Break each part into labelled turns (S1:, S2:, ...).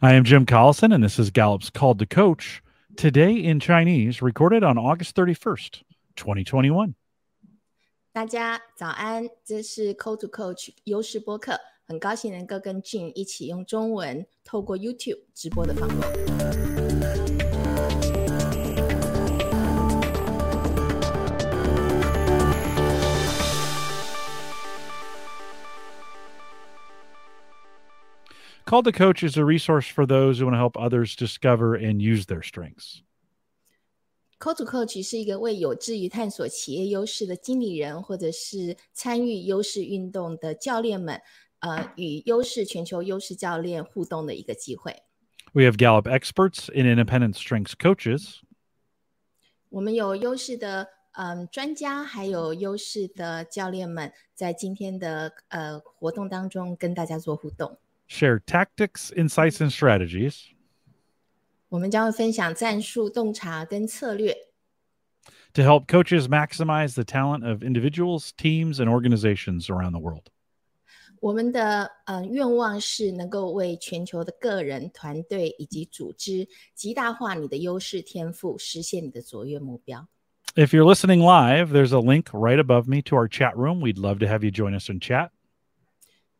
S1: I am Jim Collison, and this is Gallup's Called to Coach. Today in Chinese, recorded on August 31st, 2021.
S2: 大家早安，这是 Call to Coach 优势播客，很高兴能够跟 Jim 一起用中文透过 YouTube 直播的访问。
S1: Called to Coach is a resource for those who want to help others discover and use their strengths.
S2: Call to Coach 是一个为有志于探索企业优势的经理人，或者是参与优势运动的教练们，呃，与优势全球优势教练互动的一个机会。
S1: We have Gallup experts and independent strengths coaches.
S2: 我们有优势的嗯专家，还有优势的教练们，在今天的呃活动当中跟大家做互动。
S1: share tactics, insights, and strategies
S2: 我们将会分享战术、洞察跟策略，
S1: to help coaches maximize the talent of individuals, teams, and organizations around the world.
S2: 我们的呃愿望是能够为全球的个人、团队以及组织极大化你的优势天赋，实现你的卓越目标。
S1: If you're listening live, there's a link right above me to our chat room. We'd love to have you join us in chat.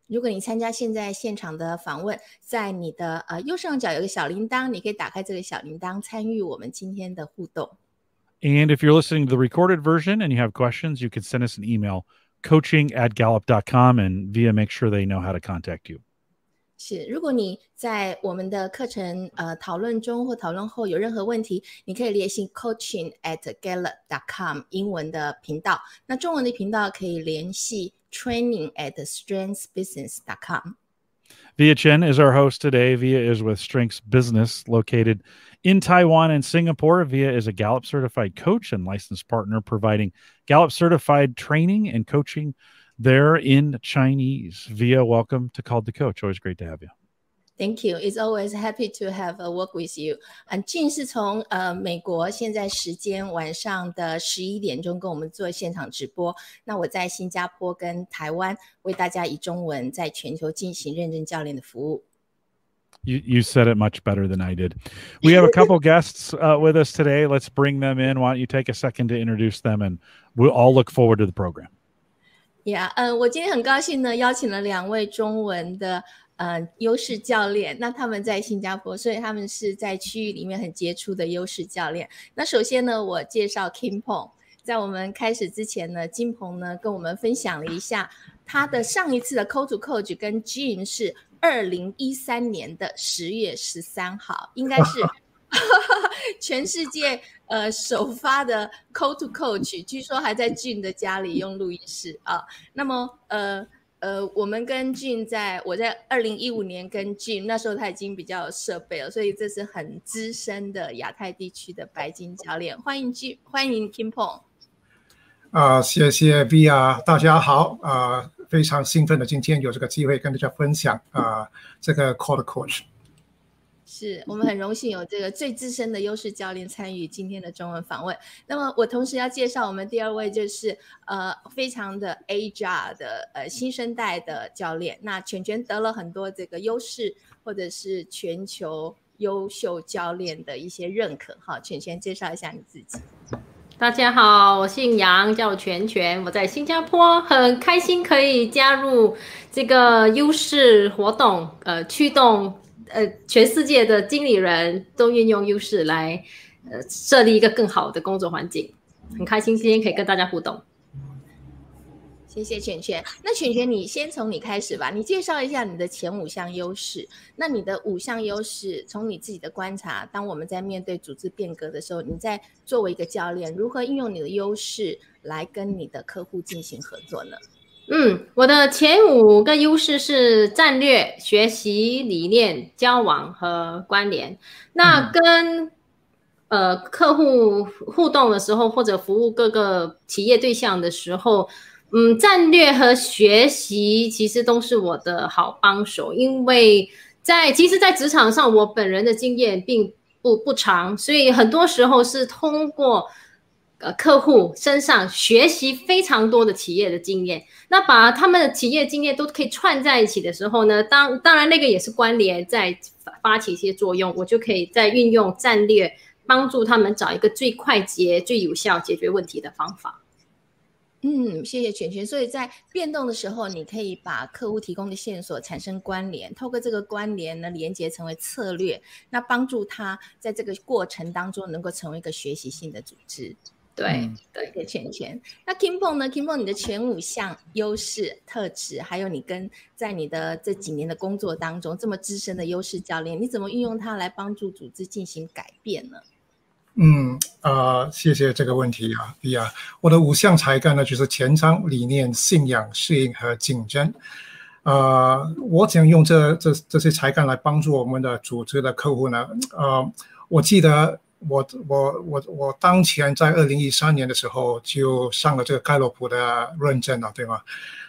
S2: 如果你参加现在现场的访问，在你的呃右上角有个小铃铛，你可以打开这个小铃铛，参与我们今天的互动。
S1: And if you're listening to the recorded version and you have questions, you can send us an email coaching at gallup.com and via make sure they know how to contact you.
S2: 是，如果你在我们的课程呃讨论中或讨论后有任何问题，你可以联系 coaching at gallup.com 英文的频道，那中文的频道可以联系 training at strengthsbusiness.com。
S1: Via Chen is our host today. Via is with Strengths Business, located in Taiwan and Singapore. Via is a Gallup certified coach and licensed partner, providing Gallup certified training and coaching there in Chinese. Via, welcome to Called to Coach. Always great to have you.
S2: Thank you. It's always happy to have a work with you. 嗯，俊是从呃美国，现在时间晚上的十一点钟跟我们做现场直播。那我在新加坡跟台湾为大家以中文在全球进行认证教练的服务。
S1: You, you said it much better than I did. We have a couple guests uh, with us today. Let's bring them in. Why don't you take a second to introduce them and we'll all look forward to the program.
S2: Yeah，呃，我今天很高兴呢，邀请了两位中文的呃优势教练。那他们在新加坡，所以他们是在区域里面很杰出的优势教练。那首先呢，我介绍 Kim Pong。在我们开始之前呢，金鹏呢跟我们分享了一下他的上一次的 Call to Coach 跟 Jim 是二零一三年的十月十三号，应该是 全世界呃首发的 Call to Coach，据说还在 Jim 的家里用录音室啊。那么呃呃，我们跟 Jim 在我在二零一五年跟 Jim 那时候他已经比较有设备了，所以这是很资深的亚太地区的白金教练。欢迎俊欢迎 Kim Pong。
S3: 啊、谢谢 V 啊，大家好啊、非常兴奋的今天有这个机会跟大家分享啊、这个 Call Coach。
S2: 是我们很荣幸有这个最资深的优势教练参与今天的中文访问。那么我同时要介绍我们第二位，就是呃非常的 agile 的呃新生代的教练。那全全得了很多这个优势或者是全球优秀教练的一些认可。哈，全全介绍一下你自己。
S4: 大家好，我姓杨，叫全全，我在新加坡，很开心可以加入这个优势活动，呃，驱动呃全世界的经理人都运用优势来呃设立一个更好的工作环境，很开心今天可以跟大家互动。
S2: 谢谢犬犬。那犬犬，你先从你开始吧，你介绍一下你的前五项优势。那你的五项优势，从你自己的观察，当我们在面对组织变革的时候，你在作为一个教练，如何运用你的优势来跟你的客户进行合作呢？
S4: 嗯，我的前五个优势是战略、学习、理念、交往和关联。那跟、呃客户互动的时候，或者服务各个企业对象的时候，嗯，战略和学习其实都是我的好帮手，因为在其实，在职场上，我本人的经验并不不长，所以很多时候是通过呃客户身上学习非常多的企业的经验。那把他们的企业经验都可以串在一起的时候呢，当当然那个也是关联在发起一些作用，我就可以在运用战略帮助他们找一个最快捷、最有效解决问题的方法。
S2: 嗯，谢谢全全。所以在变动的时候，你可以把客户提供的线索产生关联，透过这个关联呢，连接成为策略，那帮助他在这个过程当中能够成为一个学习性的组织。
S4: 对对，
S2: 给圈圈。那 Kimpong 呢？Kimpong，你的前五项优势特质，还有你跟在你的这几年的工作当中这么资深的优势教练，你怎么运用它来帮助组织进行改变呢？
S3: 嗯，呃，谢谢这个问题啊，比亚。我的五项才干呢，就是前瞻、理念、信仰、适应和竞争。呃，我怎样用这这这些才干来帮助我们的组织的客户呢？呃，我记得。我我我我当前在二零一三年的时候就上了这个盖洛普的认证了，对吗？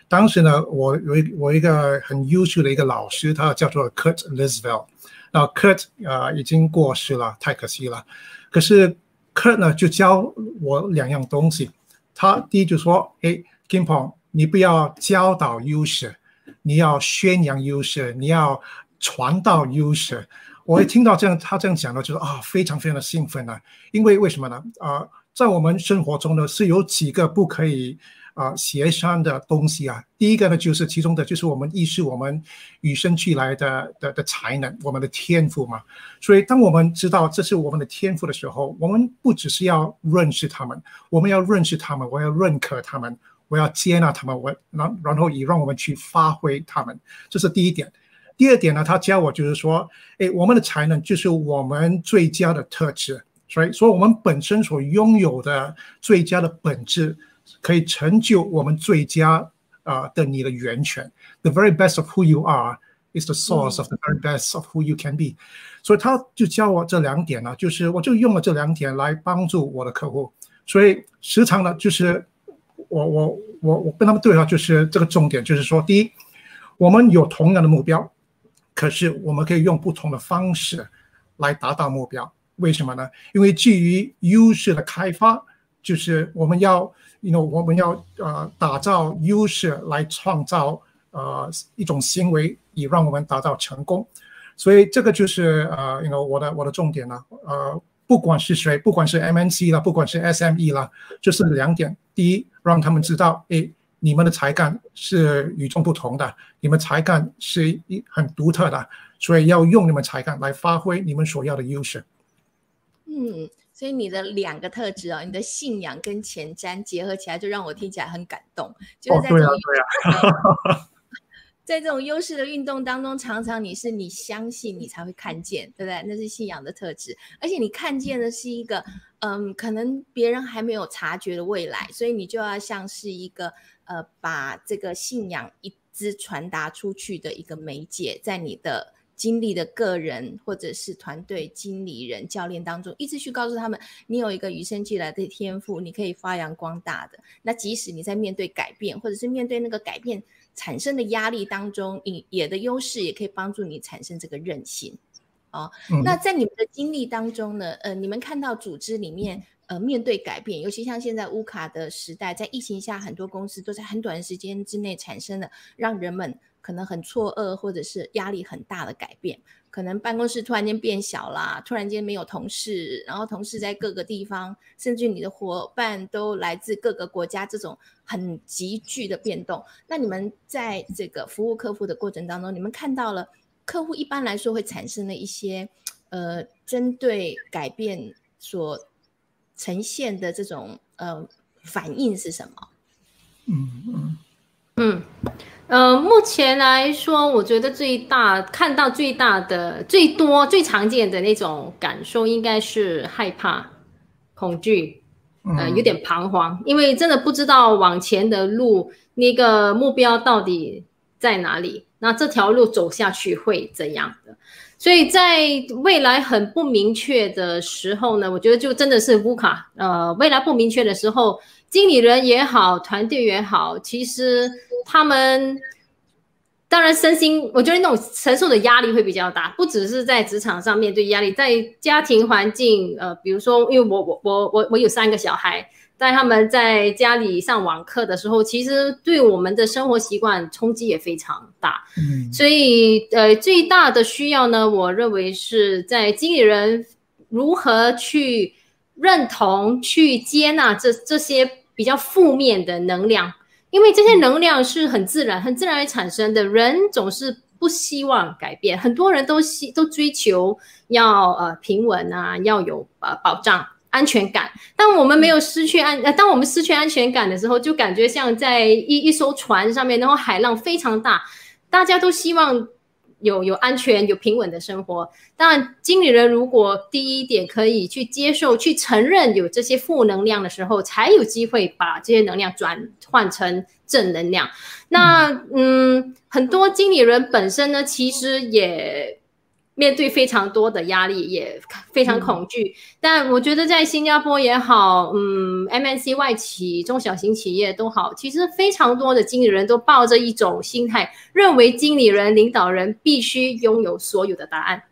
S3: 当时呢，我有一我一个很优秀的一个老师，他叫做 Kurt Liswell。那 Kurt 啊已经过世了，太可惜了。可是 Kurt 呢就教我两样东西。他第一就说：“哎，Kimpong，你不要教导优势，你要宣扬优势，你要传道优势。”我一听到这样，他这样讲呢，就是啊，非常非常的兴奋啊！因为为什么呢？啊，在我们生活中呢，是有几个不可以啊协商的东西啊。第一个呢，就是其中的就是我们意识我们与生俱来的的的才能，我们的天赋嘛。所以，当我们知道这是我们的天赋的时候，我们不只是要认识他们，我们要认识他们，我要认可他们，我要接纳他们，我然然后以让我们去发挥他们，这是第一点。第二点呢，他教我就是说，哎，我们的才能就是我们最佳的特质，所以所以我们本身所拥有的最佳的本质，可以成就我们最佳啊的你的源泉。The very best of who you are is the source of the very best of who you can be。所以他就教我这两点呢，就是我就用了这两点来帮助我的客户。所以时常呢，就是我我我我跟他们对话，就是这个重点，就是说，第一，我们有同样的目标。可是我们可以用不同的方式来达到目标，为什么呢？因为基于优势的开发，就是我们要，因为我们要呃打造优势来创造呃一种行为，以让我们达到成功。所以这个就是呃，因为我的我的重点呢，呃，不管是谁，不管是 MNC 啦，不管是 SME 啦，就是两点：第一，让他们知道，诶。你们的才干是与众不同的，你们才干是一很独特的，所以要用你们才干来发挥你们所要的优势。
S2: 嗯，所以你的两个特质啊，你的信仰跟前瞻结合起来，就让我听起来很感动。就是在这种 在这种优势的运动当中，常常你是你相信你才会看见，对不对？那是信仰的特质，而且你看见的是一个嗯，可能别人还没有察觉的未来，所以你就要像是一个。呃，把这个信仰一直传达出去的一个媒介，在你的经历的个人或者是团队经理人、教练当中，一直去告诉他们，你有一个与生俱来的天赋，你可以发扬光大的。那即使你在面对改变，或者是面对那个改变产生的压力当中，你也的优势也可以帮助你产生这个韧性。哦，那在你们的经历当中呢？呃，你们看到组织里面。呃，面对改变，尤其像现在乌卡的时代，在疫情下，很多公司都在很短的时间之内产生了让人们可能很错愕或者是压力很大的改变。可能办公室突然间变小啦，突然间没有同事，然后同事在各个地方，甚至你的伙伴都来自各个国家，这种很急剧的变动。那你们在这个服务客户的过程当中，你们看到了客户一般来说会产生的一些呃，针对改变所。呈现的这种呃反应是什么？
S3: 嗯嗯
S4: 嗯呃，目前来说，我觉得最大看到最大的、最多、最常见的那种感受，应该是害怕、恐惧，呃，有点彷徨，因为真的不知道往前的路那个目标到底在哪里，那这条路走下去会怎样的？所以在未来很不明确的时候呢，我觉得就真的是乌卡。呃，未来不明确的时候，经理人也好，团队也好，其实他们当然身心，我觉得那种承受的压力会比较大，不只是在职场上面对压力，在家庭环境，呃，比如说，因为我我我我我有三个小孩，带他们在家里上网课的时候，其实对我们的生活习惯冲击也非常大。
S3: 嗯
S4: 所以，呃，最大的需要呢，我认为是在经理人如何去认同、去接纳这这些比较负面的能量，因为这些能量是很自然、很自然而产生的。人总是不希望改变，很多人都希都追求要呃平稳啊，要有呃保障。安全感。当我们没有失去安，呃，当我们失去安全感的时候，就感觉像在一一艘船上面，然后海浪非常大，大家都希望有有安全、有平稳的生活。当然，经理人如果第一点可以去接受、去承认有这些负能量的时候，才有机会把这些能量转换成正能量。那嗯，很多经理人本身呢，其实也。面对非常多的压力，也非常恐惧。但我觉得在新加坡也好，嗯，MNC 外企、中小型企业都好，其实非常多的经理人都抱着一种心态，认为经理人、领导人必须拥有所有的答案。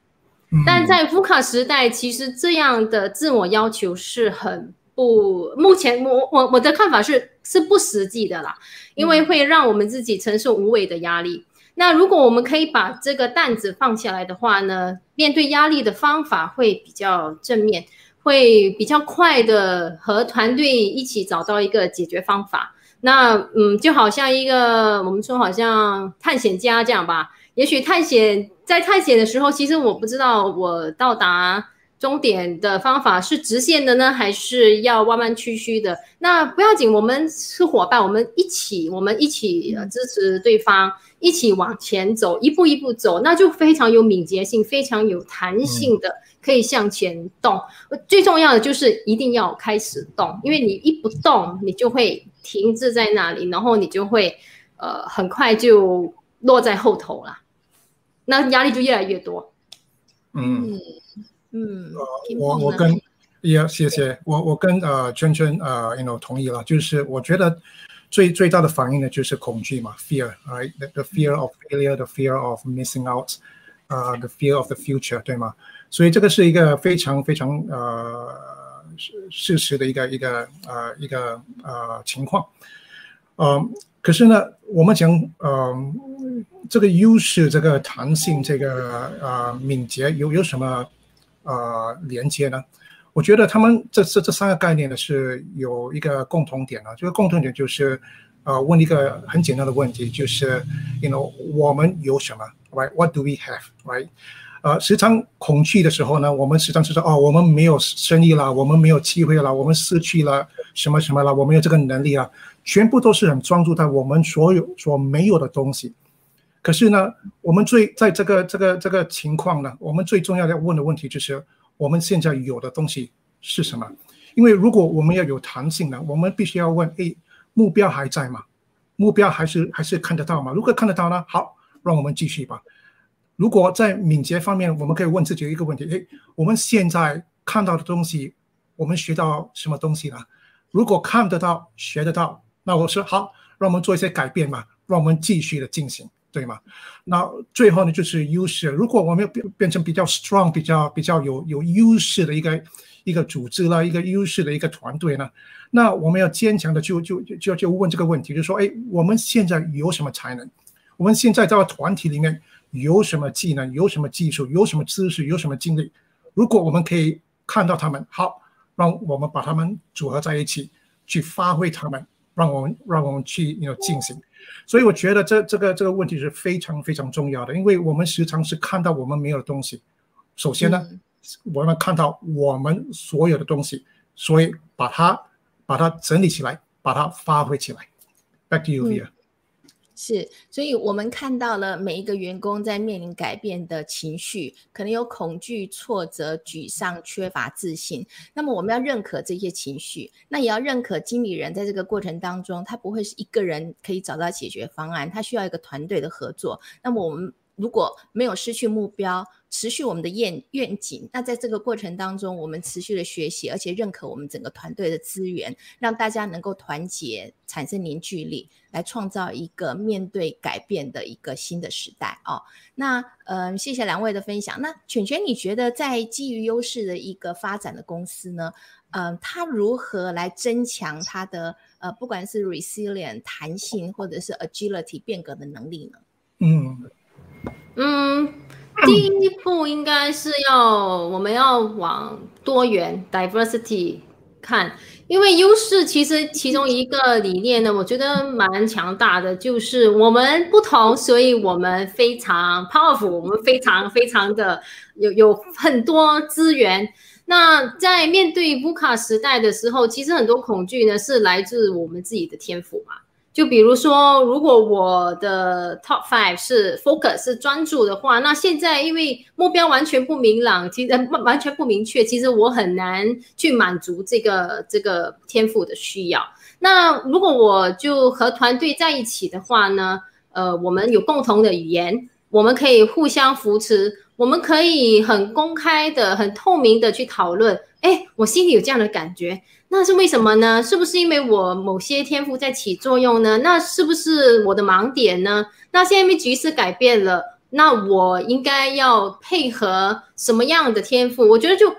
S4: 但在福卡时代，其实这样的自我要求是很不，目前我我我的看法是是不实际的啦，因为会让我们自己承受无谓的压力。那如果我们可以把这个担子放下来的话呢，面对压力的方法会比较正面，会比较快的和团队一起找到一个解决方法。那嗯，就好像一个我们说好像探险家这样吧，也许探险在探险的时候，其实我不知道我到达终点的方法是直线的呢，还是要弯弯曲曲的。那不要紧，我们是伙伴，我们一起，我们一起支持对方。一起往前走，一步一步走，那就非常有敏捷性，非常有弹性的，可以向前动。最重要的就是一定要开始动，因为你一不动，你就会停滞在那里，然后你就会呃很快就落在后头了，那压力就越来越多。
S3: 嗯
S2: 嗯，
S3: 我我跟也谢谢我我跟呃圈圈呃 you know 同意了，就是我觉得。最最大的反应呢，就是恐惧嘛，fear，right？the fear of failure，the fear of missing out，呃，the fear of the future，对吗？所以这个是一个非常非常呃事实的一个一个呃一个呃情况，嗯，可是呢，我们讲呃这个优势、这个弹性、这个呃敏捷有有什么呃连接呢？我觉得他们这这这三个概念呢是有一个共同点啊，这个共同点就是，呃，问一个很简单的问题，就是，you know，我们有什么，right？What do we have？right？呃，时常恐惧的时候呢，我们时常是说，哦，我们没有生意了，我们没有机会了，我们失去了什么什么了，我们有这个能力啊，全部都是很专注在我们所有所没有的东西。可是呢，我们最在这个这个这个情况呢，我们最重要要问的问题就是。我们现在有的东西是什么？因为如果我们要有弹性呢，我们必须要问：哎，目标还在吗？目标还是还是看得到吗？如果看得到呢，好，让我们继续吧。如果在敏捷方面，我们可以问自己一个问题：哎，我们现在看到的东西，我们学到什么东西呢？如果看得到、学得到，那我说好，让我们做一些改变吧，让我们继续的进行。对吗？那最后呢，就是优势。如果我们要变变成比较 strong、比较比较有有优势的一个一个组织了，一个优势的一个团队呢，那我们要坚强的就就就就问这个问题，就说：哎，我们现在有什么才能？我们现在在团体里面有什么技能？有什么技术？有什么知识？有什么经历？如果我们可以看到他们，好，让我们把他们组合在一起，去发挥他们，让我们让我们去有进行。所以我觉得这这个这个问题是非常非常重要的，因为我们时常是看到我们没有的东西。首先呢，我们看到我们所有的东西，所以把它把它整理起来，把它发挥起来。Back to you, Via.
S2: 是，所以我们看到了每一个员工在面临改变的情绪，可能有恐惧、挫折、沮丧、缺乏自信。那么我们要认可这些情绪，那也要认可经理人在这个过程当中，他不会是一个人可以找到解决方案，他需要一个团队的合作。那么我们如果没有失去目标，持续我们的愿愿景，那在这个过程当中，我们持续的学习，而且认可我们整个团队的资源，让大家能够团结，产生凝聚力，来创造一个面对改变的一个新的时代哦。那嗯，谢谢两位的分享。那犬犬，你觉得在基于优势的一个发展的公司呢？嗯，它如何来增强它的呃，不管是 resilient 弹性，或者是 agility 变革的能力呢？
S3: 嗯。
S4: 嗯，第一步应该是要我们要往多元 diversity 看，因为优势其实其中一个理念呢，我觉得蛮强大的，就是我们不同，所以我们非常 powerful，我们非常非常的有有很多资源。那在面对乌卡时代的时候，其实很多恐惧呢是来自我们自己的天赋嘛。就比如说，如果我的 top five 是 focus 是专注的话，那现在因为目标完全不明朗，其实完全不明确，其实我很难去满足这个这个天赋的需要。那如果我就和团队在一起的话呢，呃，我们有共同的语言，我们可以互相扶持，我们可以很公开的、很透明的去讨论。哎，我心里有这样的感觉。那是为什么呢？是不是因为我某些天赋在起作用呢？那是不是我的盲点呢？那现在因为局势改变了，那我应该要配合什么样的天赋？我觉得就，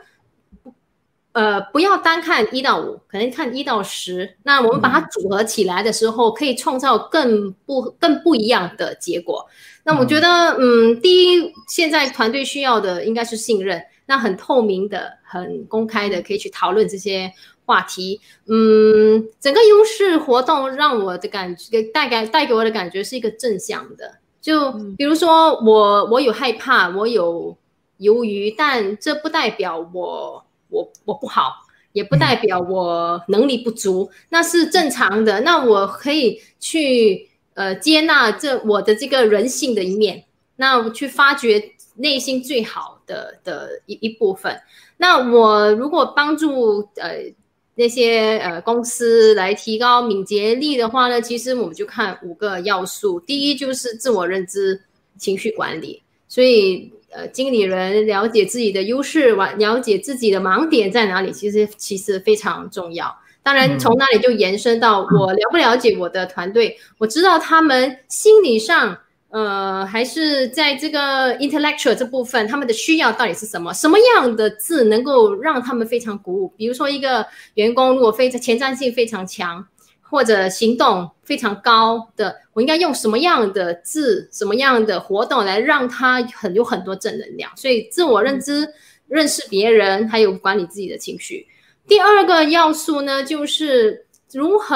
S4: 呃，不要单看一到五，可能看一到十。那我们把它组合起来的时候，可以创造更不更不一样的结果。那我觉得，嗯，第一，现在团队需要的应该是信任，那很透明的、很公开的，可以去讨论这些。话题，嗯，整个优势活动让我的感觉，带给带给我的感觉是一个正向的。就比如说，我我有害怕，我有犹豫，但这不代表我我我不好，也不代表我能力不足，那是正常的。那我可以去呃接纳这我的这个人性的一面，那我去发掘内心最好的的一一部分。那我如果帮助呃。那些呃公司来提高敏捷力的话呢，其实我们就看五个要素。第一就是自我认知、情绪管理。所以呃，经理人了解自己的优势，完了解自己的盲点在哪里，其实其实非常重要。当然，从那里就延伸到我了不了解我的团队，我知道他们心理上。呃，还是在这个 intellectual 这部分，他们的需要到底是什么？什么样的字能够让他们非常鼓舞？比如说，一个员工如果非常前瞻性非常强，或者行动非常高的，我应该用什么样的字、什么样的活动来让他很有很多正能量？所以，自我认知、认识别人，还有管理自己的情绪。第二个要素呢，就是如何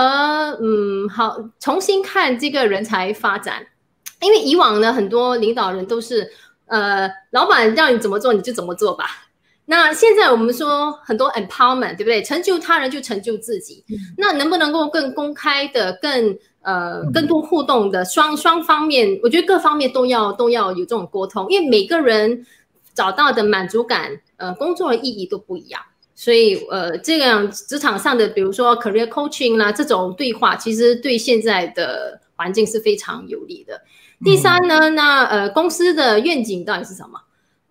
S4: 嗯好重新看这个人才发展。因为以往呢，很多领导人都是，呃，老板让你怎么做你就怎么做吧。那现在我们说很多 empowerment，对不对？成就他人就成就自己。那能不能够更公开的、更呃、更多互动的双双方面？我觉得各方面都要都要有这种沟通，因为每个人找到的满足感、呃，工作的意义都不一样。所以呃，这样职场上的，比如说 career coaching 啦，这种对话，其实对现在的环境是非常有利的。第三呢，那呃公司的愿景到底是什么？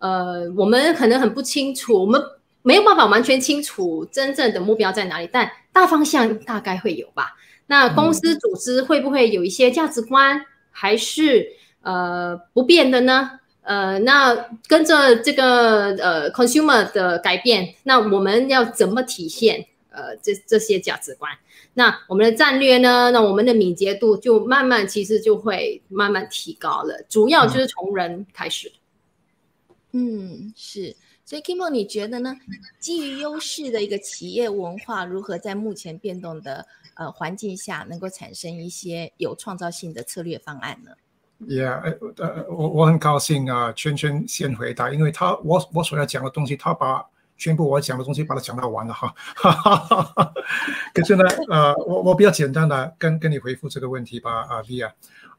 S4: 呃，我们可能很不清楚，我们没有办法完全清楚真正的目标在哪里，但大方向大概会有吧。那公司组织会不会有一些价值观，还是呃不变的呢？呃，那跟着这个呃 consumer 的改变，那我们要怎么体现呃这这些价值观？那我们的战略呢？那我们的敏捷度就慢慢，其实就会慢慢提高了。主要就是从人开始。
S2: 嗯，嗯是。所以 Kimo，你觉得呢？基于优势的一个企业文化，如何在目前变动的呃环境下，能够产生一些有创造性的策略方案呢
S3: ？Yeah，呃，我我很高兴啊，圈圈先回答，因为他我我所要讲的东西，他把。全部我讲的东西把它讲到完了哈，可是呢，呃，我我比较简单的跟跟你回复这个问题吧，啊，V 啊，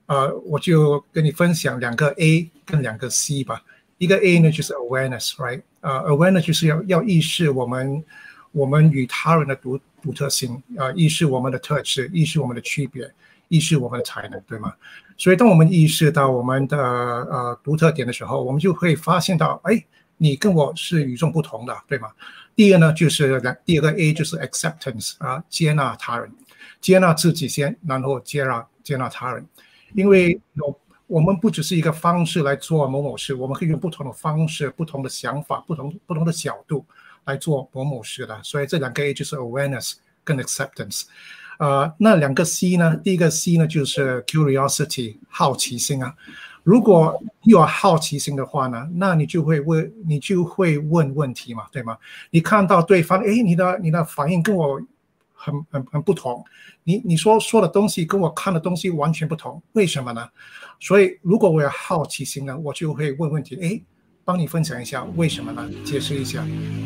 S3: 呃，我就跟你分享两个 A 跟两个 C 吧。一个 A 呢就是 awareness，right？呃，awareness 就是要要意识我们我们与他人的独独特性，啊，意识我们的特质，意识我们的区别。意识我们的才能，对吗？所以当我们意识到我们的呃独特点的时候，我们就会发现到，哎，你跟我是与众不同的，对吗？第二呢，就是两第二个 A 就是 acceptance 啊，接纳他人，接纳自己先，然后接纳接纳他人，因为有我们不只是一个方式来做某某事，我们可以用不同的方式、不同的想法、不同不同的角度来做某某事的。所以这两个 A 就是 awareness 跟 acceptance。呃，那两个 C 呢？第一个 C 呢就是 curiosity 好奇心啊。如果有好奇心的话呢，那你就会问，你就会问问题嘛，对吗？你看到对方，哎，你的你的反应跟我很很很不同，你你说说的东西跟我看的东西完全不同，为什么呢？所以如果我有好奇心呢，我就会问问题，哎。帮你分享一下为什么呢？解释一下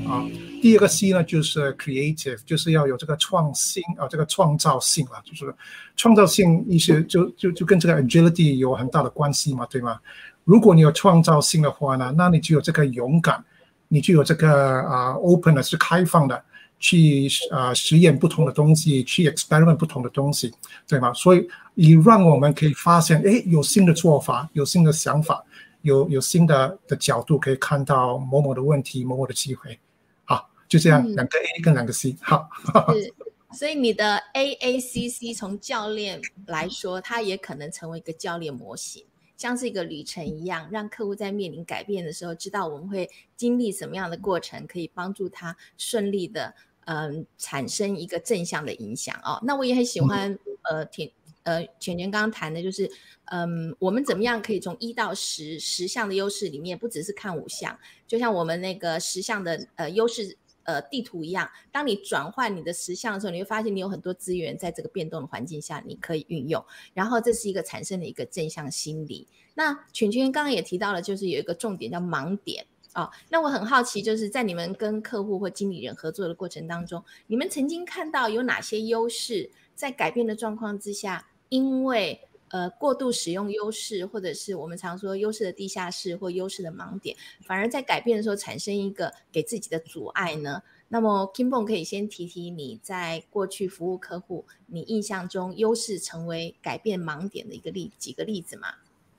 S3: 啊。第二个 C 呢，就是 creative，就是要有这个创新啊，这个创造性啊，就是创造性意思就就就跟这个 agility 有很大的关系嘛，对吗？如果你有创造性的话呢，那你就有这个勇敢，你就有这个啊 open 的是开放的，去啊实验不同的东西，去 experiment 不同的东西，对吗？所以你让我们可以发现，哎，有新的做法，有新的想法。有有新的的角度可以看到某某的问题，某某的机会，好，就这样，两个 A 跟两个 C，好。
S2: 是，所以你的 A A C C 从教练来说，它也可能成为一个教练模型，像是一个旅程一样，让客户在面临改变的时候，知道我们会经历什么样的过程，可以帮助他顺利的，嗯，产生一个正向的影响哦。那我也很喜欢，呃，挺。呃，全全刚刚谈的就是，嗯，我们怎么样可以从一到十十项的优势里面，不只是看五项，就像我们那个十项的呃优势呃地图一样，当你转换你的十项的时候，你会发现你有很多资源在这个变动的环境下你可以运用，然后这是一个产生的一个正向心理。那全全刚刚也提到了，就是有一个重点叫盲点哦。那我很好奇，就是在你们跟客户或经理人合作的过程当中，你们曾经看到有哪些优势在改变的状况之下？因为呃过度使用优势，或者是我们常说优势的地下室或优势的盲点，反而在改变的时候产生一个给自己的阻碍呢？那么 Kimbon 可以先提提你在过去服务客户，你印象中优势成为改变盲点的一个例几个例子吗？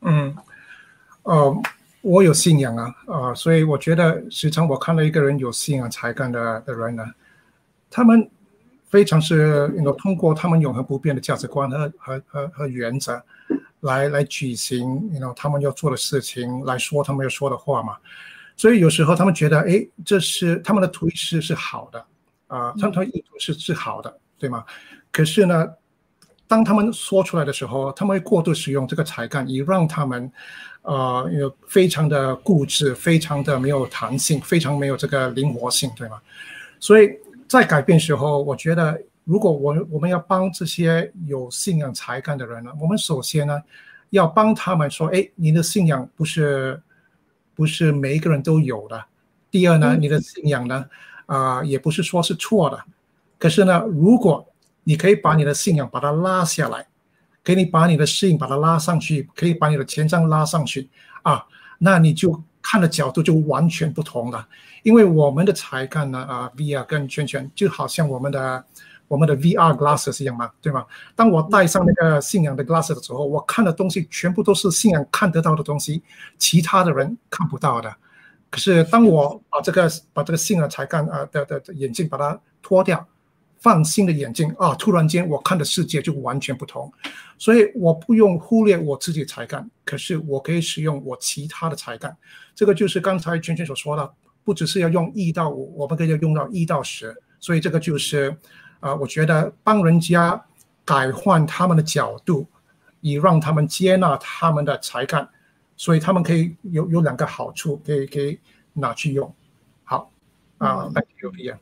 S3: 嗯，呃，我有信仰啊，啊，所以我觉得时常我看到一个人有信仰才干的的人呢，他们。非常是，你 know 通过他们永恒不变的价值观和和和和原则，来来举行，你 know 他们要做的事情，来说他们要说的话嘛。所以有时候他们觉得，哎，这是他们的图是是好的，啊，他们的意图是是好的，对吗？可是呢，当他们说出来的时候，他们会过度使用这个才干，以让他们，呃，有非常的固执，非常的没有弹性，非常没有这个灵活性，对吗？所以。在改变时候，我觉得如果我我们要帮这些有信仰才干的人呢，我们首先呢要帮他们说：哎，你的信仰不是不是每一个人都有的。第二呢，你的信仰呢啊也不是说是错的。可是呢，如果你可以把你的信仰把它拉下来，给你把你的适应把它拉上去，可以把你的前瞻拉上去啊，那你就。看的角度就完全不同了，因为我们的才干呢，啊，VR 跟圈圈就好像我们的我们的 VR glasses 一样嘛，对吗？当我戴上那个信仰的 glasses 的时候，我看的东西全部都是信仰看得到的东西，其他的人看不到的。可是当我把这个把这个信仰才干啊的的眼镜把它脱掉。放新的眼镜啊！突然间，我看的世界就完全不同，所以我不用忽略我自己的才干，可是我可以使用我其他的才干。这个就是刚才圈圈所说的，不只是要用一到五，我们可以用到一到十。所以这个就是啊，我觉得帮人家改换他们的角度，以让他们接纳他们的才干，所以他们可以有有两个好处，可以可以拿去用。好啊，那就这样。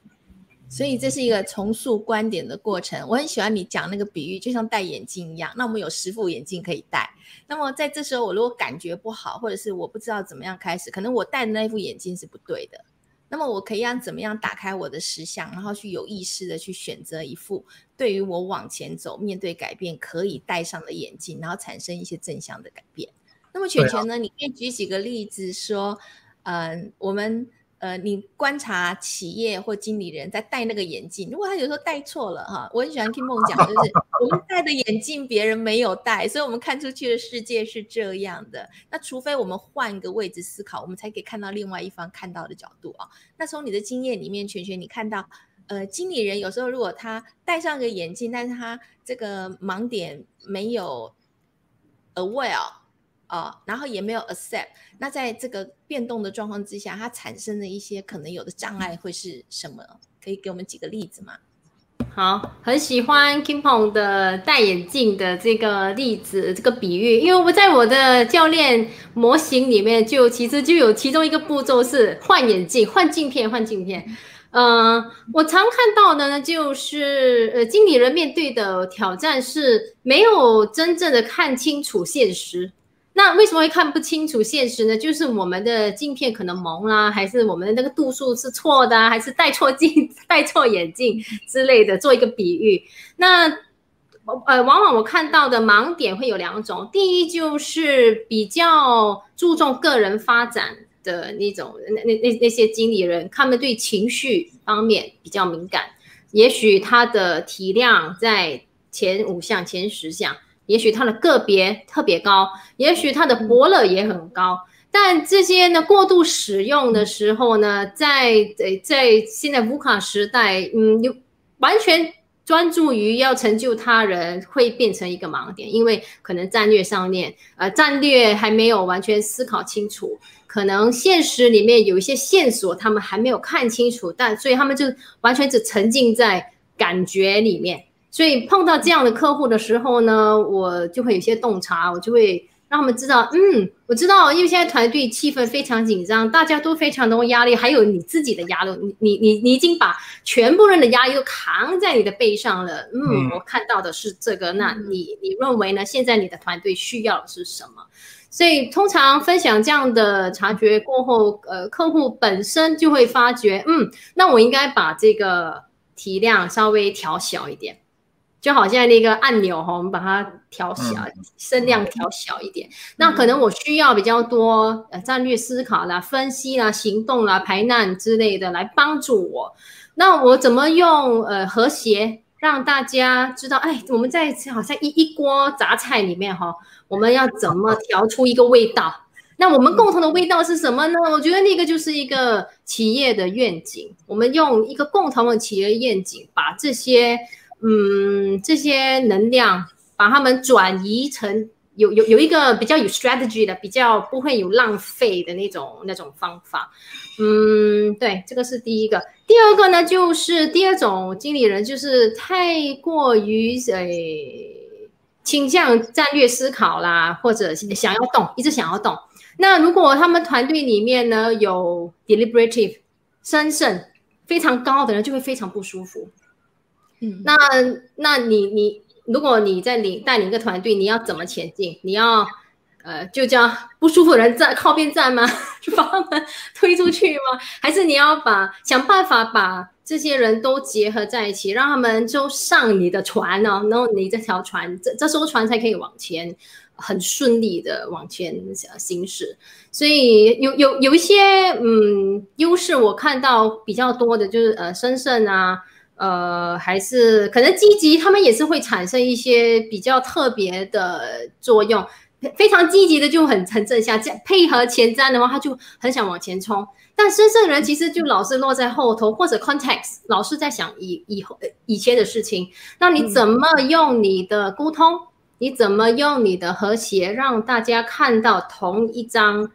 S2: 所以这是一个重塑观点的过程。我很喜欢你讲那个比喻，就像戴眼镜一样。那我们有十副眼镜可以戴。那么在这时候，我如果感觉不好，或者是我不知道怎么样开始，可能我戴的那副眼镜是不对的。那么我可以让怎么样打开我的实相，然后去有意识的去选择一副对于我往前走、面对改变可以戴上的眼镜，然后产生一些正向的改变。那么全全呢？你可以举几个例子说，嗯，我们。呃，你观察企业或经理人在戴那个眼镜，如果他有时候戴错了哈，我很喜欢听梦讲，就是 我们戴的眼镜别人没有戴，所以我们看出去的世界是这样的。那除非我们换个位置思考，我们才可以看到另外一方看到的角度啊。那从你的经验里面，全全你看到，呃，经理人有时候如果他戴上个眼镜，但是他这个盲点没有 aware。啊，然后也没有 accept，那在这个变动的状况之下，它产生的一些可能有的障碍会是什么？可以给我们几个例子吗？
S4: 好，很喜欢 Kim Pong 的戴眼镜的这个例子，这个比喻，因为我在我的教练模型里面，就其实就有其中一个步骤是换眼镜、换镜片、换镜片。嗯，我常看到的呢，就是呃，经理人面对的挑战是没有真正的看清楚现实。那为什么会看不清楚现实呢？就是我们的镜片可能蒙啦，还是我们的那个度数是错的啊，还是戴错镜、戴错眼镜之类的？做一个比喻，那呃，往往我看到的盲点会有两种。第一就是比较注重个人发展的那种，那那那那些经理人，他们对情绪方面比较敏感，也许他的体量在前五项、前十项。也许它的个别特别高，也许它的伯乐也很高，但这些呢过度使用的时候呢，在在在现在乌卡时代，嗯，有完全专注于要成就他人，会变成一个盲点，因为可能战略上面，呃，战略还没有完全思考清楚，可能现实里面有一些线索他们还没有看清楚，但所以他们就完全只沉浸在感觉里面。所以碰到这样的客户的时候呢，我就会有些洞察，我就会让他们知道，嗯，我知道，因为现在团队气氛非常紧张，大家都非常多压力，还有你自己的压力，你你你你已经把全部人的压力都扛在你的背上了。嗯，我看到的是这个，那你你认为呢？现在你的团队需要的是什么？所以通常分享这样的察觉过后，呃，客户本身就会发觉，嗯，那我应该把这个体量稍微调小一点。就好像那个按钮哈，我们把它调小，声量调小一点。那可能我需要比较多呃战略思考啦、分析啦、行动啦、排难之类的来帮助我。那我怎么用呃和谐让大家知道？哎，我们在好像一一锅杂菜里面哈，我们要怎么调出一个味道？那我们共同的味道是什么呢？我觉得那个就是一个企业的愿景。我们用一个共同的企业愿景，把这些。嗯，这些能量把它们转移成有有有一个比较有 strategy 的，比较不会有浪费的那种那种方法。嗯，对，这个是第一个。第二个呢，就是第二种经理人，就是太过于呃倾向战略思考啦，或者想要动，一直想要动。那如果他们团队里面呢有 deliberative 深慎非常高的人，就会非常不舒服。那那你你如果你在领带领一个团队，你要怎么前进？你要呃就叫不舒服的人站靠边站吗？就把他们推出去吗？还是你要把想办法把这些人都结合在一起，让他们就上你的船呢？然后你这条船这这艘船才可以往前很顺利的往前行驶。所以有有有一些嗯优势，我看到比较多的就是呃深圳啊。呃，还是可能积极，他们也是会产生一些比较特别的作用。非常积极的就很很正向，配合前瞻的话，他就很想往前冲。但深圳人其实就老是落在后头，或者 context 老是在想以以后以前的事情。那你怎么用你的沟通？你怎么用你的和谐，让大家看到同一张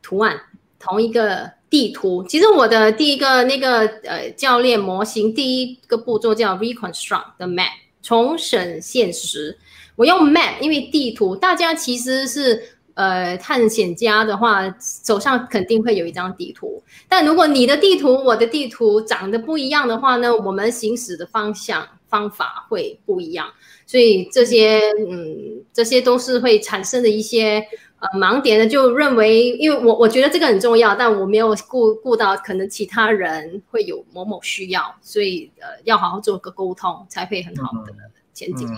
S4: 图案，同一个？地图其实我的第一个那个呃教练模型第一个步骤叫 reconstruct the map 重审现实。我用 map，因为地图大家其实是呃探险家的话，手上肯定会有一张地图。但如果你的地图我的地图长得不一样的话呢，我们行驶的方向方法会不一样。所以这些嗯这些都是会产生的一些。呃，盲点呢，就认为，因为我我觉得这个很重要，但我没有顾顾到可能其他人会有某某需要，所以呃，要好好做个沟通，才会很好的前进。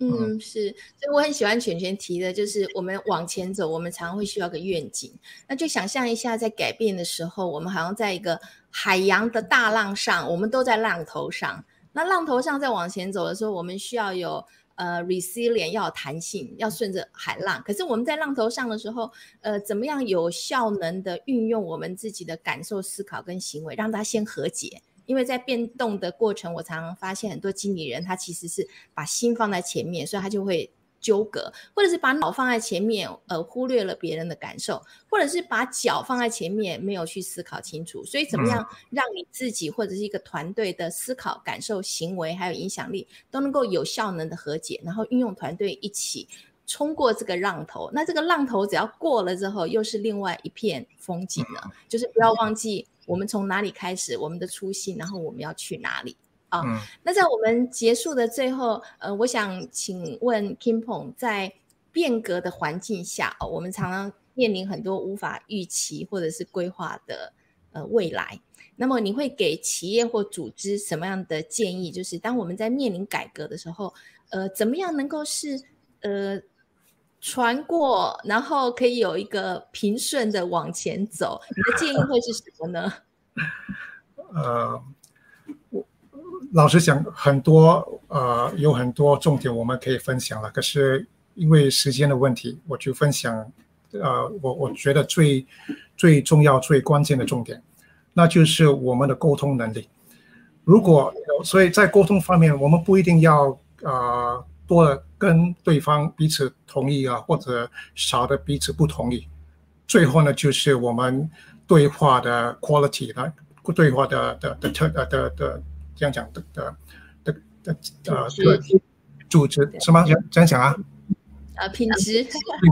S2: 嗯，是，所以我很喜欢犬犬提的，就是我们往前走，我们常常会需要个愿景。那就想象一下，在改变的时候，我们好像在一个海洋的大浪上，我们都在浪头上。那浪头上在往前走的时候，我们需要有呃 resilient，要有弹性，要顺着海浪。可是我们在浪头上的时候，呃，怎么样有效能的运用我们自己的感受、思考跟行为，让它先和解？因为在变动的过程，我常常发现很多经理人他其实是把心放在前面，所以他就会纠葛，或者是把脑放在前面，呃，忽略了别人的感受，或者是把脚放在前面，没有去思考清楚。所以怎么样让你自己或者是一个团队的思考、感受、行为还有影响力都能够有效能的和解，然后运用团队一起冲过这个浪头。那这个浪头只要过了之后，又是另外一片风景了。就是不要忘记。我们从哪里开始？我们的初心，然后我们要去哪里啊？那在我们结束的最后，呃，我想请问 Kim Pong，在变革的环境下，我们常常面临很多无法预期或者是规划的呃未来。那么你会给企业或组织什么样的建议？就是当我们在面临改革的时候，呃，怎么样能够是呃传过，然后可以有一个平顺的往前走？你的建议会是什么呢？
S3: 呃，我老实讲，很多呃有很多重点我们可以分享了。可是因为时间的问题，我就分享呃我我觉得最最重要、最关键的重点，那就是我们的沟通能力。如果所以在沟通方面，我们不一定要呃多的跟对方彼此同意啊，或者少的彼此不同意。最后呢，就是我们。对话的 quality 呢？对话的的的特呃的的这样讲的的的的呃组织什么？这样讲啊？
S2: 啊，品质。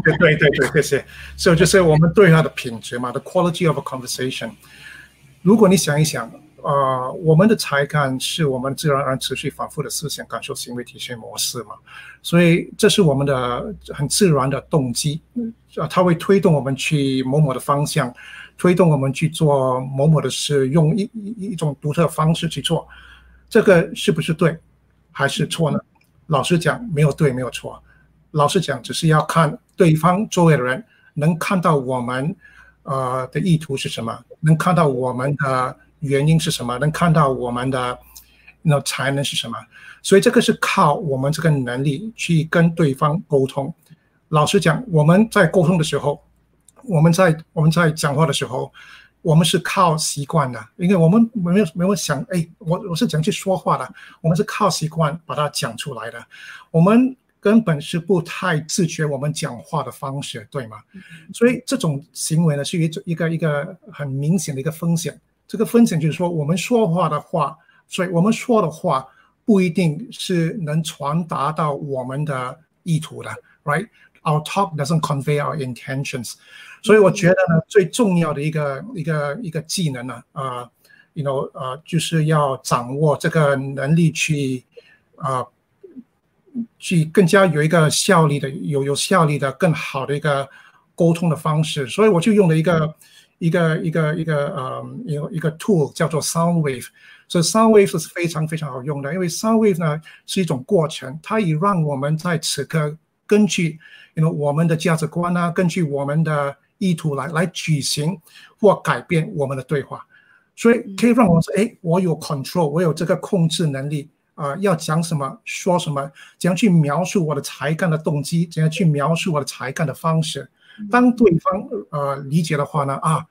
S3: 对对对对，谢谢，所以就是我们对话的品质嘛，the quality of a conversation。如果你想一想，呃，我们的才干是我们自然而然持续反复的思想、感受、行为体现模式嘛，所以这是我们的很自然的动机，啊，它会推动我们去某某的方向。推动我们去做某某的事，用一一一种独特方式去做，这个是不是对，还是错呢？老实讲，没有对，没有错。老实讲，只是要看对方周围的人能看到我们，呃的意图是什么，能看到我们的原因是什么，能看到我们的那才能是什么。所以这个是靠我们这个能力去跟对方沟通。老实讲，我们在沟通的时候。我们在我们在讲话的时候，我们是靠习惯的，因为我们没有没有想，哎，我我是怎样去说话的？我们是靠习惯把它讲出来的，我们根本是不太自觉我们讲话的方式，对吗？所以这种行为呢，是一一个一个很明显的一个风险。这个风险就是说，我们说话的话，所以我们说的话不一定是能传达到我们的意图的，right？Our talk doesn't convey our intentions，所以我觉得呢，最重要的一个一个一个技能呢，啊，you know，呃，就是要掌握这个能力去，啊，去更加有一个效率的、有有效率的、更好的一个沟通的方式。所以我就用了一个一个一个一个呃，有一个 tool 叫做 Sound Wave。所以 Sound Wave 是非常非常好用的，因为 Sound Wave 呢是一种过程，它以让我们在此刻根据因为我们的价值观呢，根据我们的意图来来举行或改变我们的对话，所以可以让我说：哎，我有 control，我有这个控制能力啊，要讲什么说什么，怎样去描述我的才干的动机，怎样去描述我的才干的方式。当对方呃理解的话呢，啊，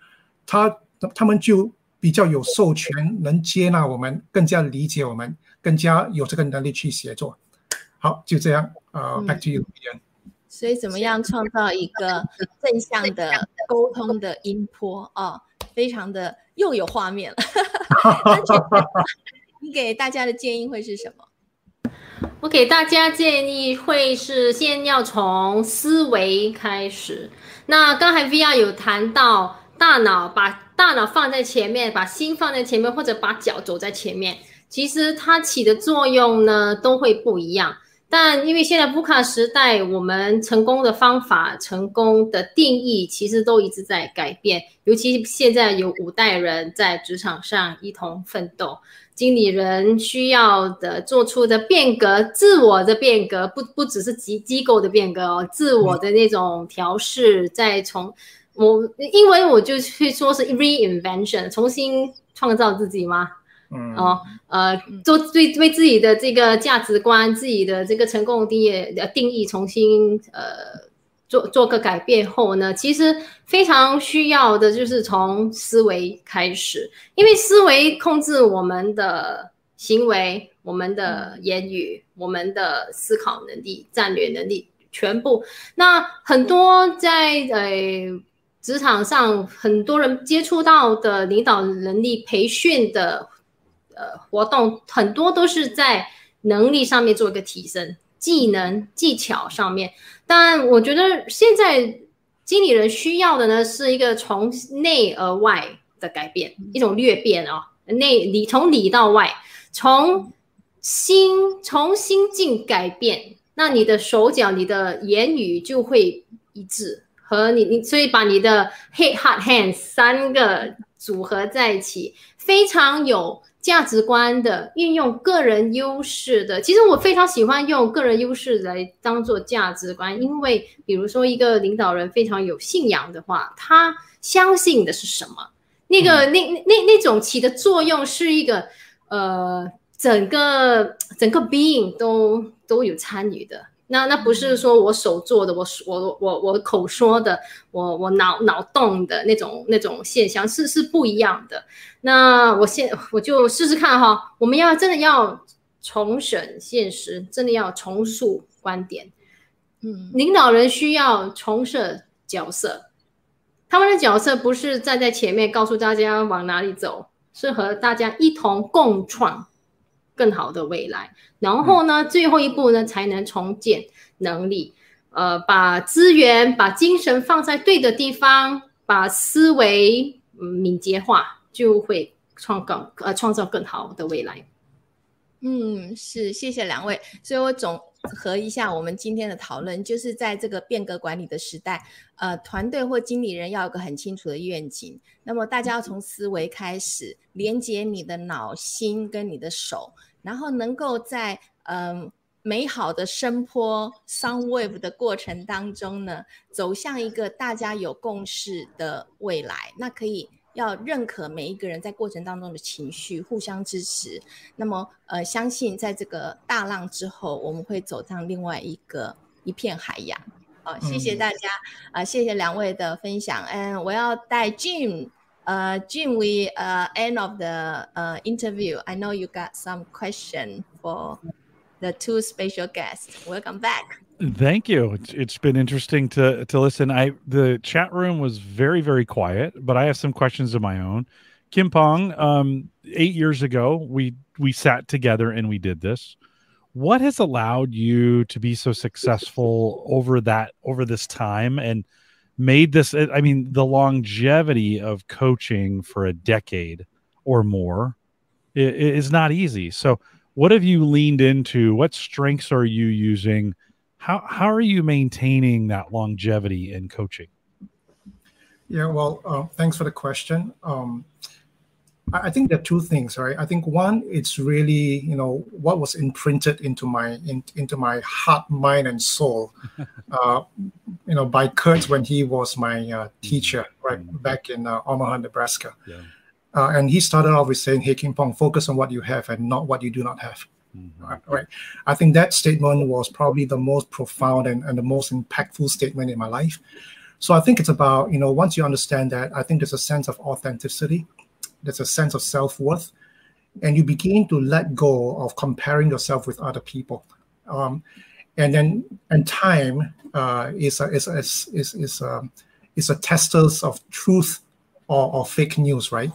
S3: 他他们就比较有授权，能接纳我们，更加理解我们，更加有这个能力去协作。好，就这样啊，back to you again。
S2: 所以，怎么样创造一个正向的沟通的音波啊？非常的又有画面了。你给大家的建议会是什么？
S4: 我给大家建议会是先要从思维开始。那刚才 VR 有谈到大脑，把大脑放在前面，把心放在前面，或者把脚走在前面，其实它起的作用呢都会不一样。但因为现在布卡时代，我们成功的方法、成功的定义，其实都一直在改变。尤其现在有五代人在职场上一同奋斗，经理人需要的做出的变革、自我的变革，不不只是机机构的变革哦，自我的那种调试，再从我英文我就去说是 reinvention，重新创造自己吗？
S3: 嗯
S4: 哦，呃，做对为自己的这个价值观、自己的这个成功定义呃定义重新呃做做个改变后呢，其实非常需要的就是从思维开始，因为思维控制我们的行为、我们的言语、我们的思考能力、战略能力全部。那很多在呃职场上很多人接触到的领导能力培训的。呃，活动很多都是在能力上面做一个提升，技能技巧上面。但我觉得现在经理人需要的呢，是一个从内而外的改变，一种略变哦，内里从里到外，从心从心境改变，那你的手脚、你的言语就会一致，和你你所以把你的 head heart hands 三个组合在一起，非常有。价值观的运用，个人优势的，其实我非常喜欢用个人优势来当做价值观，因为比如说一个领导人非常有信仰的话，他相信的是什么？那个那那那种起的作用是一个呃，整个整个 being 都都有参与的。那那不是说我手做的，我我我我口说的，我我脑脑动的那种那种现象是是不一样的。那我现我就试试看哈，我们要真的要重审现实，真的要重塑观点。嗯，领导人需要重设角色，他们的角色不是站在前面告诉大家往哪里走，是和大家一同共创。更好的未来，然后呢，最后一步呢，才能重建能力，呃，把资源、把精神放在对的地方，把思维敏捷化，就会创造呃创造更好的未来。
S2: 嗯，是，谢谢两位。所以我总合一下我们今天的讨论，就是在这个变革管理的时代，呃，团队或经理人要有个很清楚的愿景。那么大家要从思维开始，连接你的脑心跟你的手，然后能够在嗯美好的声波 sound wave 的过程当中呢，走向一个大家有共识的未来。那可以。要认可每一个人在过程当中的情绪，互相支持。那么，呃，相信在这个大浪之后，我们会走上另外一个一片海洋。好，谢谢大家，啊，谢谢两位的分享。嗯，我要带 Jim，呃，Jim，we 呃 end of the 呃 interview. I know you got some question for the two special guests. Welcome back.
S1: Thank you. It's been interesting to to listen. I the chat room was very very quiet, but I have some questions of my own. Kim Pong, um, eight years ago, we we sat together and we did this. What has allowed you to be so successful over that over this time and made this? I mean, the longevity of coaching for a decade or more is not easy. So, what have you leaned into? What strengths are you using? How how are you maintaining that longevity in coaching?
S3: Yeah, well, uh, thanks for the question. Um, I, think there are two things, right? I think one, it's really you know what was imprinted into my in, into my heart, mind, and soul, uh, you know, by Kurt when he was my uh, teacher, right mm-hmm. back in uh, Omaha, Nebraska. Yeah. Uh, and he started off with saying, "Hey, King Pong, focus on what you have and not what you do not have." Mm-hmm. Right. I think that statement was probably the most profound and, and the most impactful statement in my life. So I think it's about, you know, once you understand that, I think there's a sense of authenticity, there's a sense of self worth, and you begin to let go of comparing yourself with other people. Um, and then, and time uh, is, a, is, a, is, is, is, a, um, is a testers of truth or, or fake news, right?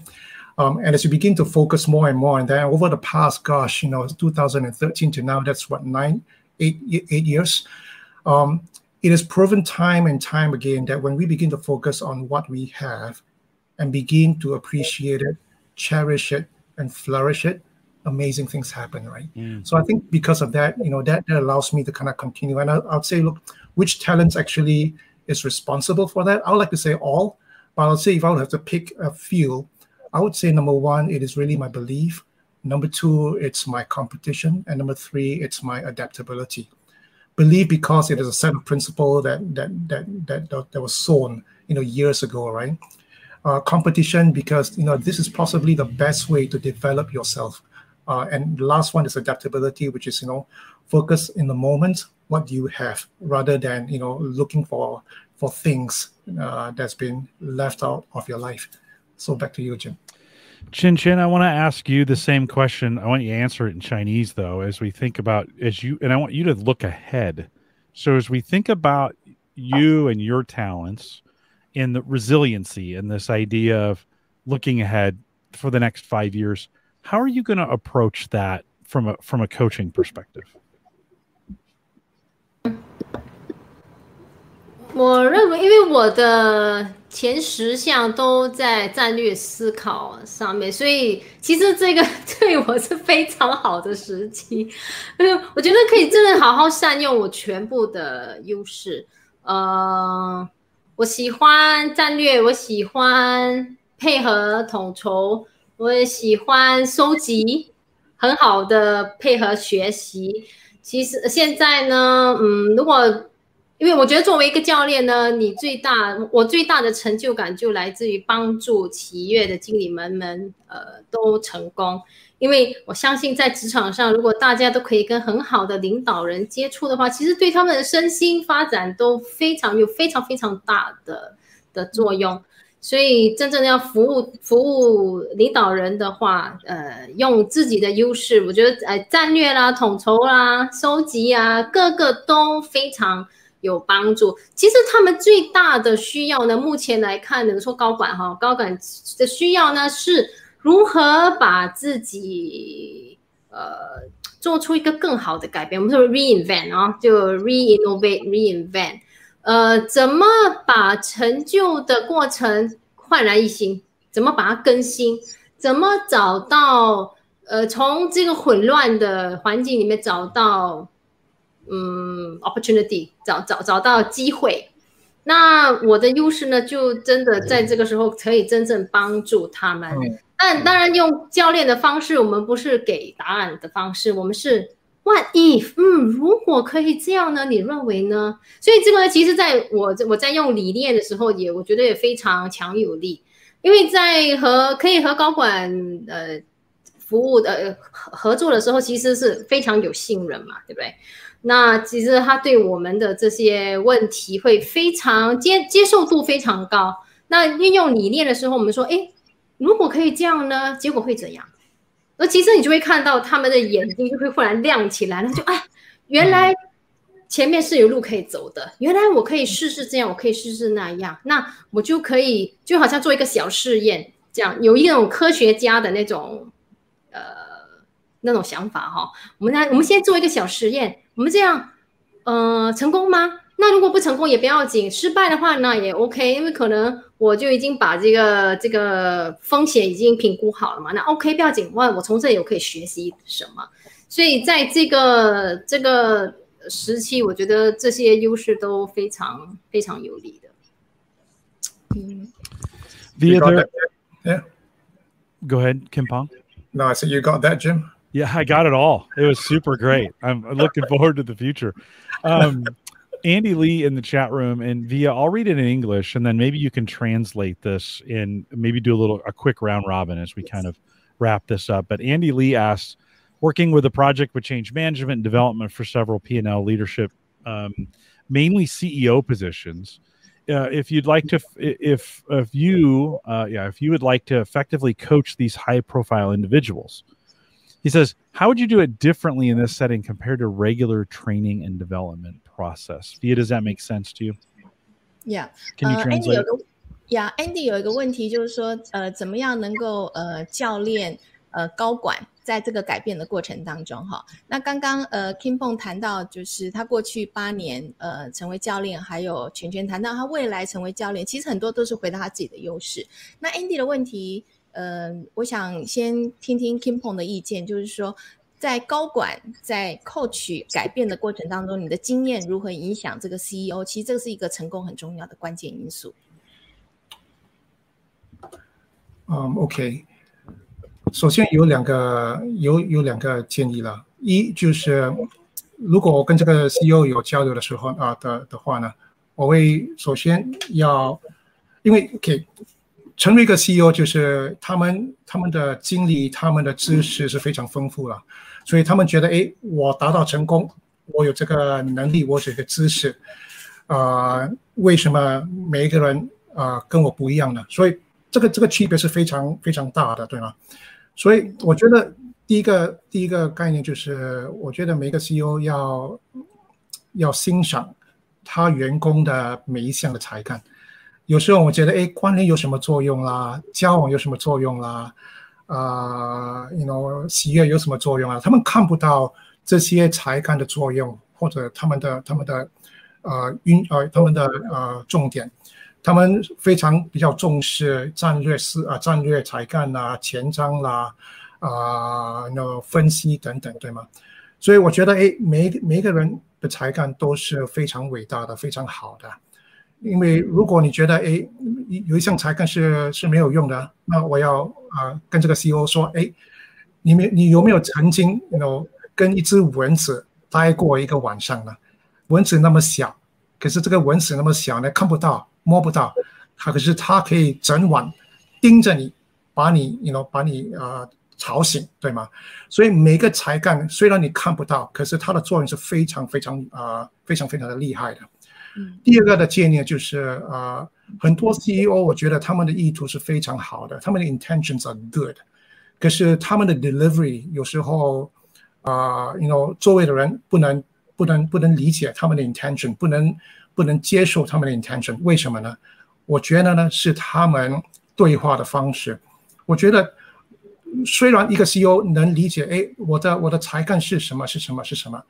S3: Um, and as you begin to focus more and more, and then over the past, gosh, you know, 2013 to now, that's what nine, eight, eight years. Um, it is proven time and time again that when we begin to focus on what we have and begin to appreciate it, cherish it, and flourish it, amazing things happen, right? Mm. So I think because of that, you know, that, that allows me to kind of continue. And I, I'll say, look, which talents actually is responsible for that? I would like to say all, but I'll say if I would have to pick a few, I would say number one, it is really my belief. Number two, it's my competition. And number three, it's my adaptability. Believe because it is a set of principle that that that that, that was sown, you know, years ago, right? Uh, competition because you know this is possibly the best way to develop yourself. Uh, and the last one is adaptability, which is you know focus in the moment what do you have rather than you know looking for for things uh, that's been left out of your life. So back to you, Jim.
S1: Chin Chin, I want to ask you the same question. I want you to answer it in Chinese, though, as we think about as you and I want you to look ahead. So as we think about you and your talents and the resiliency and this idea of looking ahead for the next five years, how are you going to approach that from a from a coaching perspective?
S4: 我认为，因为我的前十项都在战略思考上面，所以其实这个对我是非常好的时机。嗯，我觉得可以真的好好善用我全部的优势。呃，我喜欢战略，我喜欢配合统筹，我也喜欢收集，很好的配合学习。其实现在呢，嗯，如果因为我觉得作为一个教练呢，你最大我最大的成就感就来自于帮助企业的经理们们呃都成功。因为我相信在职场上，如果大家都可以跟很好的领导人接触的话，其实对他们的身心发展都非常有非常非常大的的作用。所以真正要服务服务领导人的话，呃，用自己的优势，我觉得呃战略啦、统筹啦、收集啊，各个都非常。有帮助。其实他们最大的需要呢，目前来看，能说高管哈，高管的需要呢，是如何把自己呃做出一个更好的改变。我们说 reinvent 啊，就 reinnovate reinvent，呃，怎么把成就的过程焕然一新？怎么把它更新？怎么找到呃，从这个混乱的环境里面找到？嗯，opportunity 找找找到机会，那我的优势呢，就真的在这个时候可以真正帮助他们。但当然用教练的方式，我们不是给答案的方式，我们是 what if，嗯，如果可以这样呢？你认为呢？所以这个，其实在我我在用理念的时候，也我觉得也非常强有力，因为在和可以和高管呃服务的合合作的时候，其实是非常有信任嘛，对不对？那其实他对我们的这些问题会非常接接受度非常高。那运用理念的时候，我们说，哎，如果可以这样呢，结果会怎样？而其实你就会看到他们的眼睛就会忽然亮起来，那就哎，原来前面是有路可以走的，原来我可以试试这样，我可以试试那样，那我就可以就好像做一个小试验，这样有一种科学家的那种呃那种想法哈。我们来，我们先做一个小实验。我们这样，呃，成功吗？那如果不成功也不要紧，失败的话那也 OK，因为可能我就已经把这个这个风险已经评估好了嘛。那 OK 不要紧，我我从这里我可以学习什么？所以在这个这个时期，我觉得这些优势都非常非常有利的。
S1: 嗯，The other,
S3: yeah.
S1: Go ahead, Kim Pong.
S3: No, I said you got that, Jim.
S1: Yeah, I got it all. It was super great. I'm looking forward to the future. Um, Andy Lee in the chat room and via I'll read it in English and then maybe you can translate this and maybe do a little a quick round robin as we kind of wrap this up. But Andy Lee asks, working with a project with change management and development for several P&L leadership, um, mainly CEO positions. Uh, if you'd like to, if if you, uh, yeah, if you would like to effectively coach these high profile individuals, he says, How would you do it differently in this setting compared to regular training and development process? Via, does that make sense to you?
S2: Yeah.
S1: Can you uh, translate?
S2: Andy 呀、yeah,，Andy 有一个问题就是说，呃，怎么样能够呃教练呃高管在这个改变的过程当中哈？那刚刚呃 Kim Pong 谈到，就是他过去八年呃成为教练，还有全权谈到他未来成为教练，其实很多都是回到他自己的优势。那 Andy 的问题 呃，我想先听听 Kim Pong 的意见，就是说，在高管在 coach 改变的过程当中，你的经验如何影响这个 CEO？其实这是一个成功很重要的关键因素。
S3: 嗯，OK。首先有两个有有两个建议了，一就是如果我跟这个 CEO 有交流的时候啊的的话呢，我会首先要，因为 OK。成为一个 CEO，就是他们他们的经历、他们的知识是非常丰富了，所以他们觉得，哎，我达到成功，我有这个能力，我有这个知识，啊，为什么每一个人啊跟我不一样呢？所以这个这个区别是非常非常大的，对吗？所以我觉得第一个第一个概念就是，我觉得每个 CEO 要要欣赏他员工的每一项的才干。有时候我觉得，哎，关联有什么作用啦？交往有什么作用啦？啊，you know，喜悦有什么作用啊？他们看不到这些才干的作用，或者他们的他们的呃运呃他们的呃重点，他们非常比较重视战略思啊战略才干啦、前瞻啦啊那分析等等，对吗？所以我觉得，哎，每每一个人的才干都是非常伟大的，非常好的。因为如果你觉得哎有一项才干是是没有用的，那我要啊跟这个 CEO 说，哎，你没你有没有曾经有跟一只蚊子待过一个晚上呢？蚊子那么小，可是这个蚊子那么小呢，看不到摸不到，它可是它可以整晚盯着你，把你你 know 把你啊吵醒，对吗？所以每个才干虽然你看不到，可是它的作用是非常非常啊非常非常的厉害的。第二个的建议就是啊，很多 CEO 我觉得他们的意图是非常好的，他们的 intentions are good，可是他们的 delivery 有时候啊，you know，周围的人不能不能不能理解他们的 intention，不能不能接受他们的 intention，为什么呢？我觉得呢是他们对话的方式。我觉得虽然一个 CEO 能理解，哎，我的我的才干是什么是什么是什么。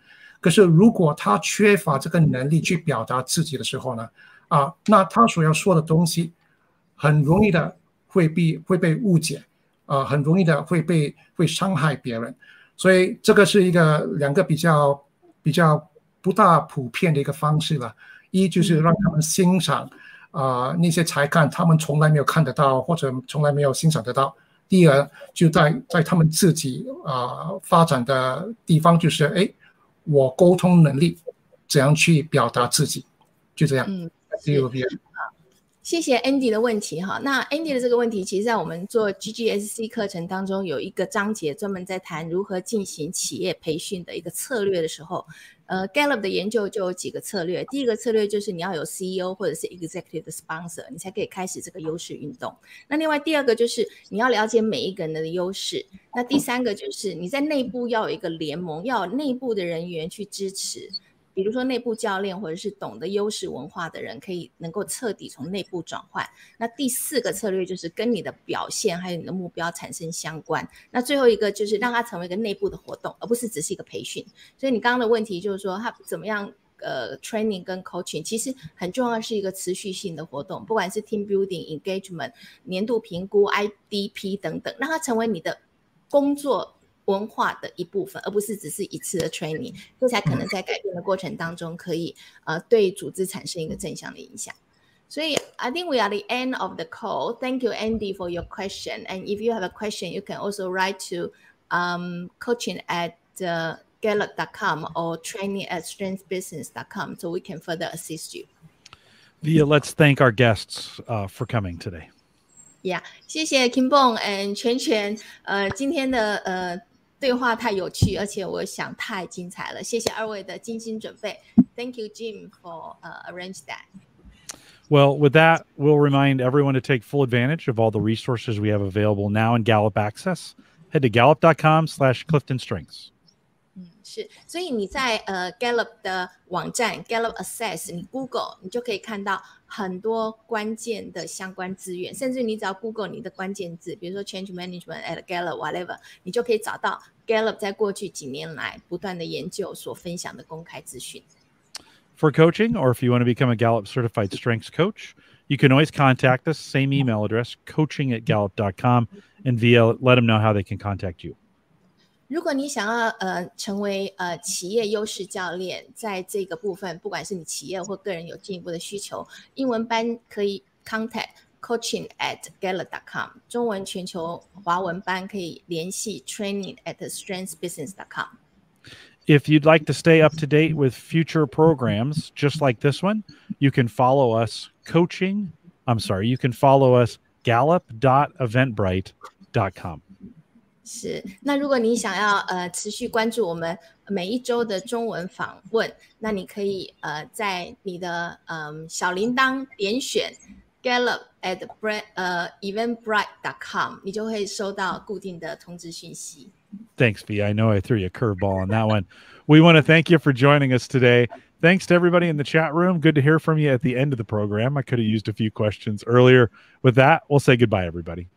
S3: 可是，如果他缺乏这个能力去表达自己的时候呢，啊，那他所要说的东西，很容易的会被会被误解，啊，很容易的会被会伤害别人，所以这个是一个两个比较比较不大普遍的一个方式了。一就是让他们欣赏啊那些才干，他们从来没有看得到或者从来没有欣赏得到。第二，就在在他们自己啊发展的地方，就是哎。我沟通能力怎样去表达自己，就这样。嗯，
S2: 谢谢 Andy 的问题哈。那 Andy 的这个问题，其实在我们做 GGSC 课程当中有一个章节专门在谈如何进行企业培训的一个策略的时候。呃，Gallup 的研究就有几个策略。第一个策略就是你要有 CEO 或者是 Executive Sponsor，你才可以开始这个优势运动。那另外第二个就是你要了解每一个人的优势。那第三个就是你在内部要有一个联盟，要有内部的人员去支持。比如说内部教练或者是懂得优势文化的人，可以能够彻底从内部转换。那第四个策略就是跟你的表现还有你的目标产生相关。那最后一个就是让它成为一个内部的活动，而不是只是一个培训。所以你刚刚的问题就是说，他怎么样？呃，training 跟 coaching 其实很重要，是一个持续性的活动，不管是 team building、engagement、年度评估、IDP 等等，让它成为你的工作。文化的一部分，而不是只是一次的 training，这才可能在改变的过程当中，可以呃对组织产生一个正向的影响。所以 I think we are the end of the call. Thank you, Andy, for your question. And if you have a question, you can also write to um, coaching at uh, gallup.com or training at strengthbusiness.com so we can further assist you.
S1: Via, let's thank our guests uh, for coming today.
S2: Yeah，谢谢 Kim Bong and 全全，呃，今天的呃 对话太有趣，而且我想太精彩了。谢谢二位的精心准备。Thank you, Jim, for uh, arrange that.
S1: Well, with that, we'll remind everyone to take full advantage of all the resources we have available now in Gallup Access. Head to gallup.com slash Clifton Strengths.
S2: 是，所以你在呃 Gallup 的网站 Gallup Access，你 Google 你就可以看到很多关键的相关资源，甚至你只要 Google 你的关键字，比如说 Change Management at Gallup whatever，你就可以找到 Gallup 在过去几年来不断的研究所分享的公开资讯。
S1: For coaching, or if you want to become a Gallup certified strengths coach, you can always contact us. Same email address, coaching at gallup.com. And Via, let them know how they can contact you.
S2: 如果你想要呃成为呃企业优势教练，在这个部分，不管是你企业或个人有进一步的需求，英文班可以 contact coaching at gala.com，中文全球华文班可以联系 training at
S1: strengthsbusiness.com。If you'd like to stay up to date with future programs just like this one, you can follow us coaching. I'm sorry, you can follow us gallup.eventbrite.com.
S2: 是，那如果你想要呃持续关注我们每一周的中文访问，那你可以呃在你的嗯小铃铛点选 Gallup at Brett 呃 Eventbrite.com，你就会收到固定的通知讯息。
S1: Thanks, V. I know I threw you a curveball on that one. We want to thank you for joining us today. Thanks to everybody in the chat room. Good to hear from you at the end of the program. I could have used a few questions earlier. With that, we'll say goodbye, everybody.